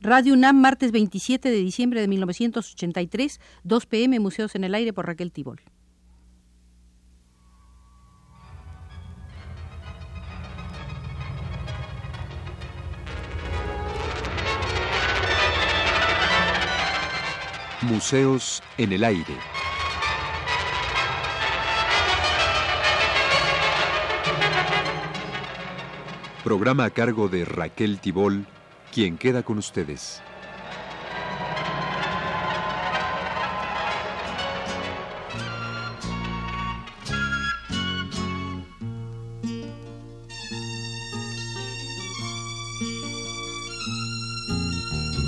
Radio UNAM, martes 27 de diciembre de 1983, 2 pm, Museos en el Aire por Raquel Tibol. Museos en el Aire. Programa a cargo de Raquel Tibol quien queda con ustedes.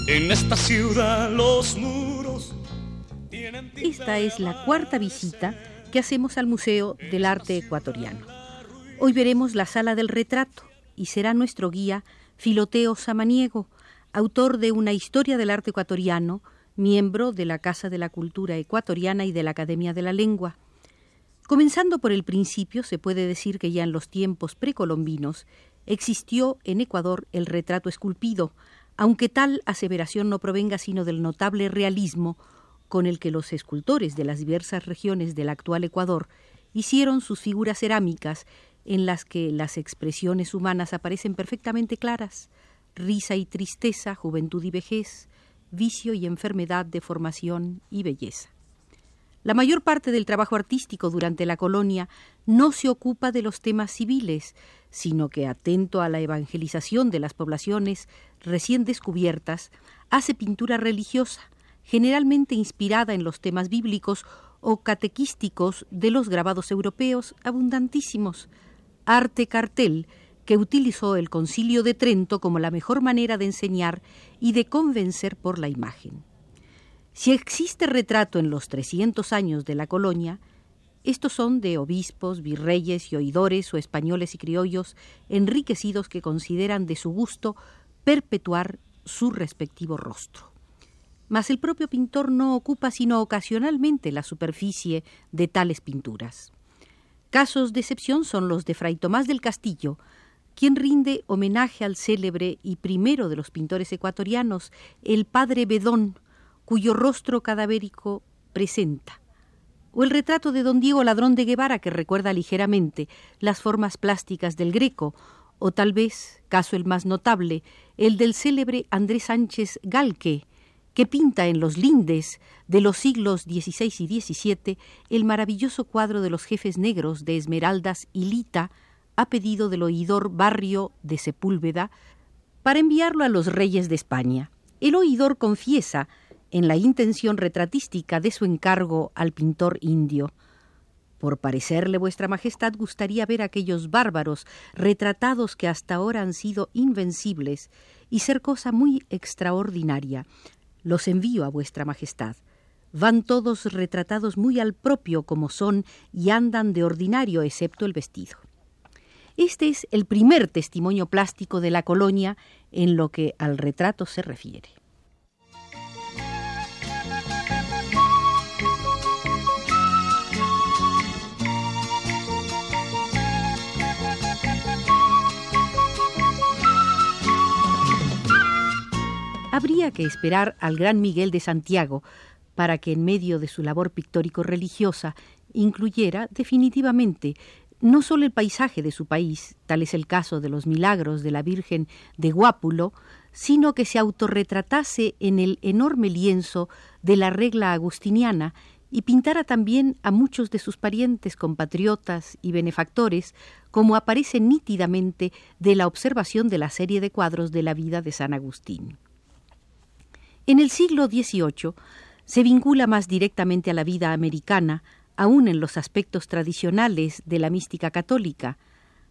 En esta ciudad los muros Esta es la cuarta visita que hacemos al Museo del Arte Ecuatoriano. Hoy veremos la sala del retrato y será nuestro guía Filoteo Samaniego, autor de una historia del arte ecuatoriano, miembro de la Casa de la Cultura Ecuatoriana y de la Academia de la Lengua. Comenzando por el principio, se puede decir que ya en los tiempos precolombinos existió en Ecuador el retrato esculpido, aunque tal aseveración no provenga sino del notable realismo con el que los escultores de las diversas regiones del actual Ecuador hicieron sus figuras cerámicas en las que las expresiones humanas aparecen perfectamente claras, risa y tristeza, juventud y vejez, vicio y enfermedad, deformación y belleza. La mayor parte del trabajo artístico durante la colonia no se ocupa de los temas civiles, sino que, atento a la evangelización de las poblaciones recién descubiertas, hace pintura religiosa, generalmente inspirada en los temas bíblicos o catequísticos de los grabados europeos abundantísimos, arte cartel que utilizó el concilio de Trento como la mejor manera de enseñar y de convencer por la imagen. Si existe retrato en los 300 años de la colonia, estos son de obispos, virreyes y oidores o españoles y criollos enriquecidos que consideran de su gusto perpetuar su respectivo rostro. Mas el propio pintor no ocupa sino ocasionalmente la superficie de tales pinturas. Casos de excepción son los de Fray Tomás del Castillo, quien rinde homenaje al célebre y primero de los pintores ecuatorianos, el padre Bedón, cuyo rostro cadavérico presenta, o el retrato de don Diego Ladrón de Guevara, que recuerda ligeramente las formas plásticas del Greco, o tal vez, caso el más notable, el del célebre Andrés Sánchez Galque, que pinta en los lindes de los siglos XVI y XVII el maravilloso cuadro de los jefes negros de Esmeraldas y Lita, a pedido del oidor Barrio de Sepúlveda, para enviarlo a los reyes de España. El oidor confiesa en la intención retratística de su encargo al pintor indio. Por parecerle vuestra Majestad gustaría ver aquellos bárbaros retratados que hasta ahora han sido invencibles y ser cosa muy extraordinaria, los envío a vuestra Majestad. Van todos retratados muy al propio como son y andan de ordinario excepto el vestido. Este es el primer testimonio plástico de la colonia en lo que al retrato se refiere. Habría que esperar al gran Miguel de Santiago para que en medio de su labor pictórico-religiosa incluyera definitivamente no solo el paisaje de su país, tal es el caso de los milagros de la Virgen de Guápulo, sino que se autorretratase en el enorme lienzo de la regla agustiniana y pintara también a muchos de sus parientes, compatriotas y benefactores, como aparece nítidamente de la observación de la serie de cuadros de la vida de San Agustín. En el siglo XVIII se vincula más directamente a la vida americana, aún en los aspectos tradicionales de la mística católica.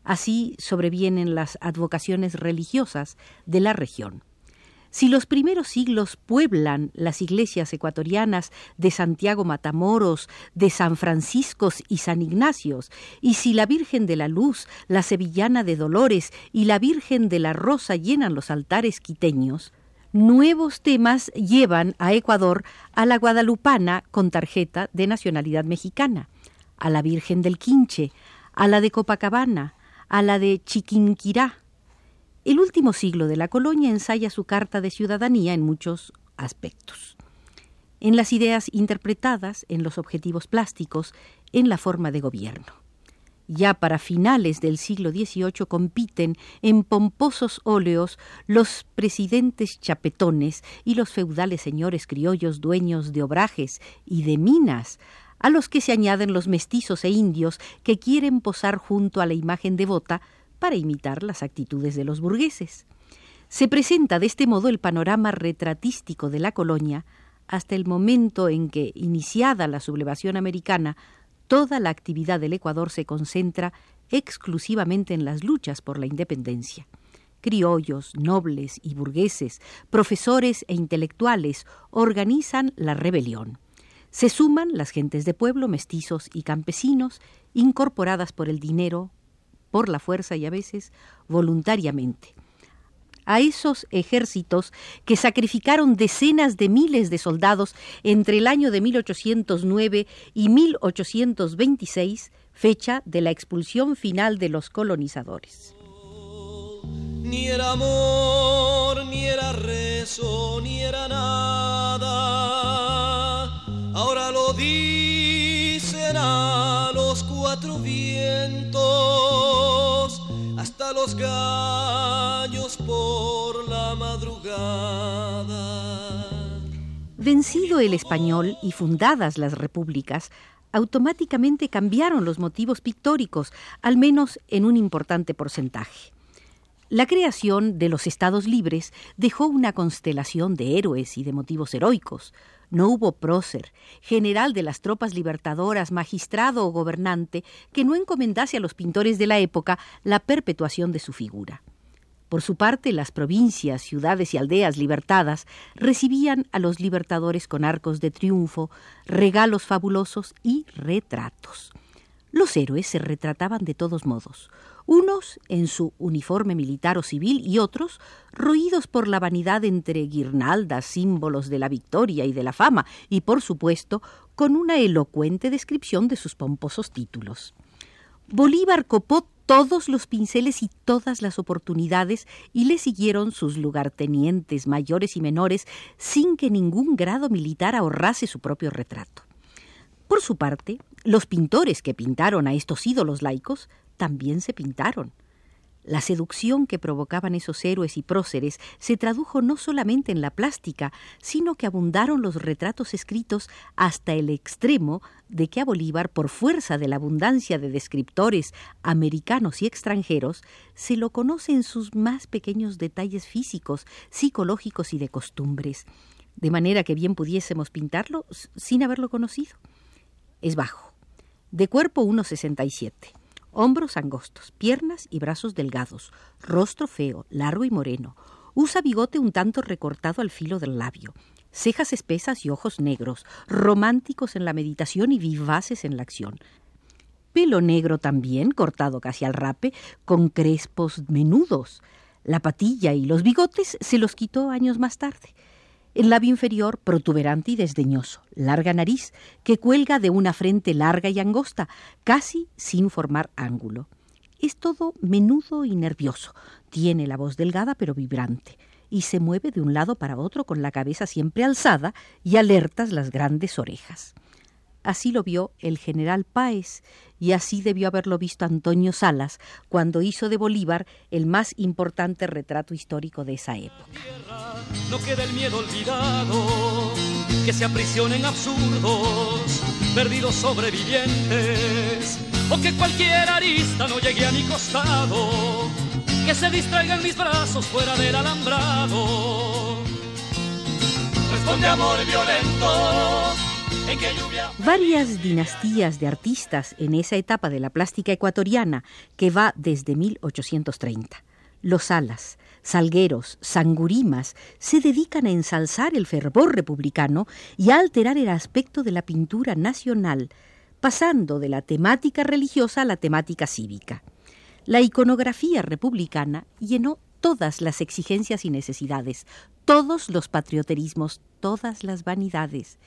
Así sobrevienen las advocaciones religiosas de la región. Si los primeros siglos pueblan las iglesias ecuatorianas de Santiago Matamoros, de San Francisco y San Ignacios, y si la Virgen de la Luz, la Sevillana de Dolores y la Virgen de la Rosa llenan los altares quiteños, nuevos temas llevan a Ecuador a la guadalupana con tarjeta de nacionalidad mexicana, a la Virgen del Quinche, a la de Copacabana, a la de Chiquinquirá. El último siglo de la colonia ensaya su carta de ciudadanía en muchos aspectos. En las ideas interpretadas, en los objetivos plásticos, en la forma de gobierno. Ya para finales del siglo XVIII compiten en pomposos óleos los presidentes chapetones y los feudales señores criollos dueños de obrajes y de minas, a los que se añaden los mestizos e indios que quieren posar junto a la imagen devota para imitar las actitudes de los burgueses. Se presenta de este modo el panorama retratístico de la colonia hasta el momento en que, iniciada la sublevación americana, toda la actividad del Ecuador se concentra exclusivamente en las luchas por la independencia. Criollos, nobles y burgueses, profesores e intelectuales organizan la rebelión. Se suman las gentes de pueblo, mestizos y campesinos, incorporadas por el dinero, por la fuerza y a veces voluntariamente a esos ejércitos que sacrificaron decenas de miles de soldados entre el año de 1809 y 1826, fecha de la expulsión final de los colonizadores. Ni era amor, ni era rezo, ni era nada. Ahora lo dicen a los cuatro vientos, hasta los madrugada. Vencido el español y fundadas las repúblicas, automáticamente cambiaron los motivos pictóricos, al menos en un importante porcentaje. La creación de los estados libres dejó una constelación de héroes y de motivos heroicos. No hubo prócer, general de las tropas libertadoras, magistrado o gobernante, que no encomendase a los pintores de la época la perpetuación de su figura. Por su parte, las provincias, ciudades y aldeas libertadas recibían a los libertadores con arcos de triunfo, regalos fabulosos y retratos. Los héroes se retrataban de todos modos, unos en su uniforme militar o civil y otros roídos por la vanidad entre guirnaldas, símbolos de la victoria y de la fama, y por supuesto con una elocuente descripción de sus pomposos títulos. Bolívar copó todos los pinceles y todas las oportunidades y le siguieron sus lugartenientes mayores y menores sin que ningún grado militar ahorrase su propio retrato. Por su parte, los pintores que pintaron a estos ídolos laicos también se pintaron. La seducción que provocaban esos héroes y próceres se tradujo no solamente en la plástica, sino que abundaron los retratos escritos hasta el extremo de que a Bolívar, por fuerza de la abundancia de descriptores americanos y extranjeros, se lo conoce en sus más pequeños detalles físicos, psicológicos y de costumbres, de manera que bien pudiésemos pintarlo sin haberlo conocido. Es bajo, de cuerpo 1,67 hombros angostos, piernas y brazos delgados, rostro feo, largo y moreno. Usa bigote un tanto recortado al filo del labio, cejas espesas y ojos negros, románticos en la meditación y vivaces en la acción. Pelo negro también, cortado casi al rape, con crespos menudos. La patilla y los bigotes se los quitó años más tarde. El labio inferior protuberante y desdeñoso, larga nariz, que cuelga de una frente larga y angosta, casi sin formar ángulo. Es todo menudo y nervioso. Tiene la voz delgada pero vibrante y se mueve de un lado para otro con la cabeza siempre alzada y alertas las grandes orejas. Así lo vio el general Páez y así debió haberlo visto Antonio Salas cuando hizo de Bolívar el más importante retrato histórico de esa época. No queda el miedo olvidado, que se aprisionen absurdos, perdidos sobrevivientes, o que cualquier arista no llegue a mi costado, que se distraigan mis brazos fuera del alambrado. Responde amor violento Varias dinastías de artistas en esa etapa de la plástica ecuatoriana que va desde 1830. Los Alas, Salgueros, Sangurimas se dedican a ensalzar el fervor republicano y a alterar el aspecto de la pintura nacional, pasando de la temática religiosa a la temática cívica. La iconografía republicana llenó todas las exigencias y necesidades, todos los patrioterismos, todas las vanidades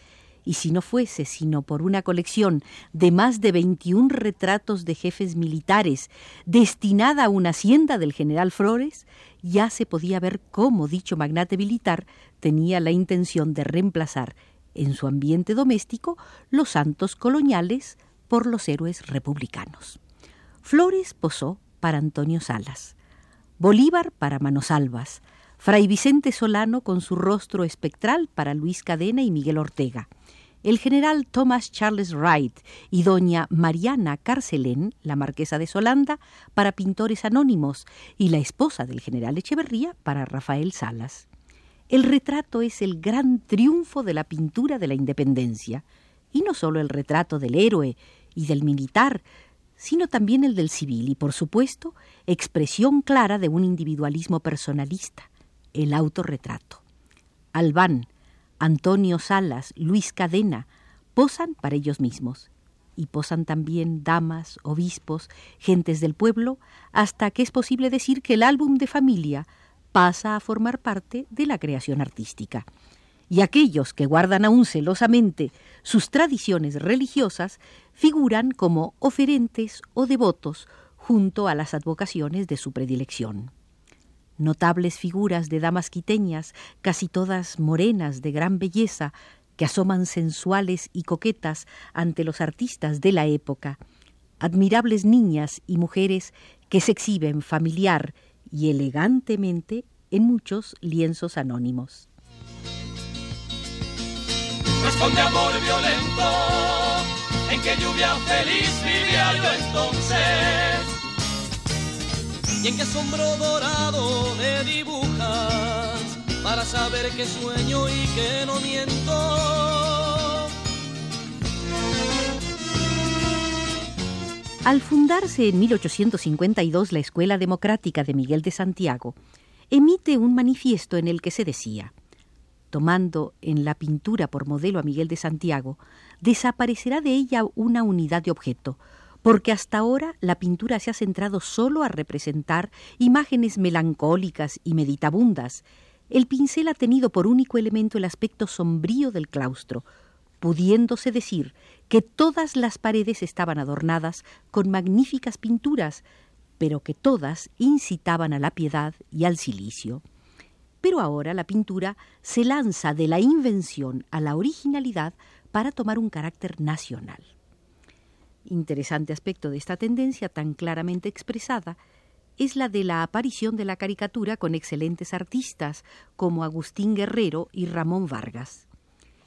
y si no fuese sino por una colección de más de 21 retratos de jefes militares destinada a una hacienda del general Flores, ya se podía ver cómo dicho magnate militar tenía la intención de reemplazar en su ambiente doméstico los santos coloniales por los héroes republicanos. Flores posó para Antonio Salas, Bolívar para Manosalvas, Fray Vicente Solano con su rostro espectral para Luis Cadena y Miguel Ortega, el general Thomas Charles Wright y doña Mariana Carcelén, la marquesa de Solanda, para pintores anónimos, y la esposa del general Echeverría para Rafael Salas. El retrato es el gran triunfo de la pintura de la independencia, y no solo el retrato del héroe y del militar, sino también el del civil y, por supuesto, expresión clara de un individualismo personalista, el autorretrato. Albán, Antonio Salas, Luis Cadena, posan para ellos mismos. Y posan también damas, obispos, gentes del pueblo, hasta que es posible decir que el álbum de familia pasa a formar parte de la creación artística. Y aquellos que guardan aún celosamente sus tradiciones religiosas figuran como oferentes o devotos junto a las advocaciones de su predilección notables figuras de damas quiteñas, casi todas morenas de gran belleza, que asoman sensuales y coquetas ante los artistas de la época, admirables niñas y mujeres que se exhiben familiar y elegantemente en muchos lienzos anónimos. Responde amor violento, en lluvia feliz entonces y en qué asombro dorado me dibujas para saber qué sueño y que no miento. Al fundarse en 1852 la Escuela Democrática de Miguel de Santiago, emite un manifiesto en el que se decía, tomando en la pintura por modelo a Miguel de Santiago, desaparecerá de ella una unidad de objeto, porque hasta ahora la pintura se ha centrado solo a representar imágenes melancólicas y meditabundas. El pincel ha tenido por único elemento el aspecto sombrío del claustro, pudiéndose decir que todas las paredes estaban adornadas con magníficas pinturas, pero que todas incitaban a la piedad y al silicio. Pero ahora la pintura se lanza de la invención a la originalidad para tomar un carácter nacional. Interesante aspecto de esta tendencia tan claramente expresada es la de la aparición de la caricatura con excelentes artistas como Agustín Guerrero y Ramón Vargas.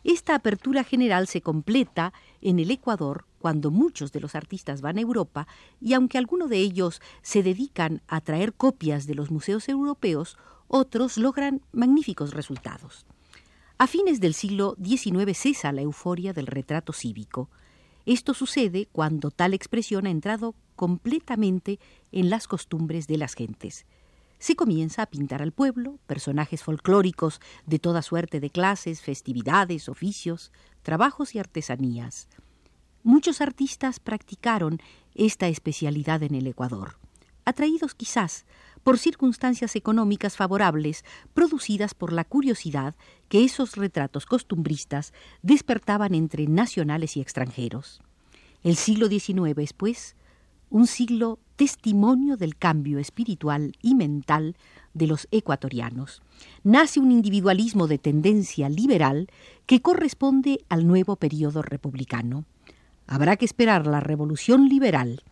Esta apertura general se completa en el Ecuador cuando muchos de los artistas van a Europa y aunque algunos de ellos se dedican a traer copias de los museos europeos, otros logran magníficos resultados. A fines del siglo XIX cesa la euforia del retrato cívico. Esto sucede cuando tal expresión ha entrado completamente en las costumbres de las gentes. Se comienza a pintar al pueblo, personajes folclóricos de toda suerte de clases, festividades, oficios, trabajos y artesanías. Muchos artistas practicaron esta especialidad en el Ecuador, atraídos quizás por circunstancias económicas favorables producidas por la curiosidad que esos retratos costumbristas despertaban entre nacionales y extranjeros. El siglo XIX es, pues, un siglo testimonio del cambio espiritual y mental de los ecuatorianos. Nace un individualismo de tendencia liberal que corresponde al nuevo periodo republicano. Habrá que esperar la revolución liberal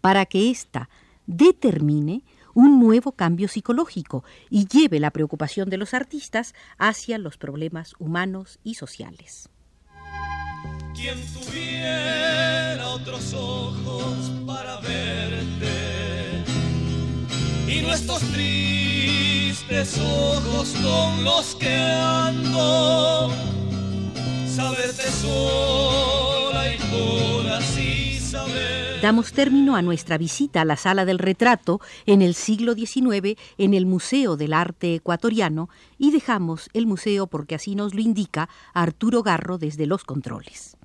para que ésta determine un nuevo cambio psicológico y lleve la preocupación de los artistas hacia los problemas humanos y sociales. Quien tuviera otros ojos para verte y nuestros tristes ojos con los que ando, saberte sola y por así Damos término a nuestra visita a la sala del retrato en el siglo XIX en el Museo del Arte Ecuatoriano y dejamos el museo porque así nos lo indica Arturo Garro desde los controles.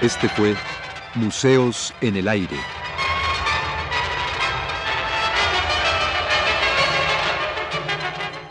Este fue Museos en el Aire.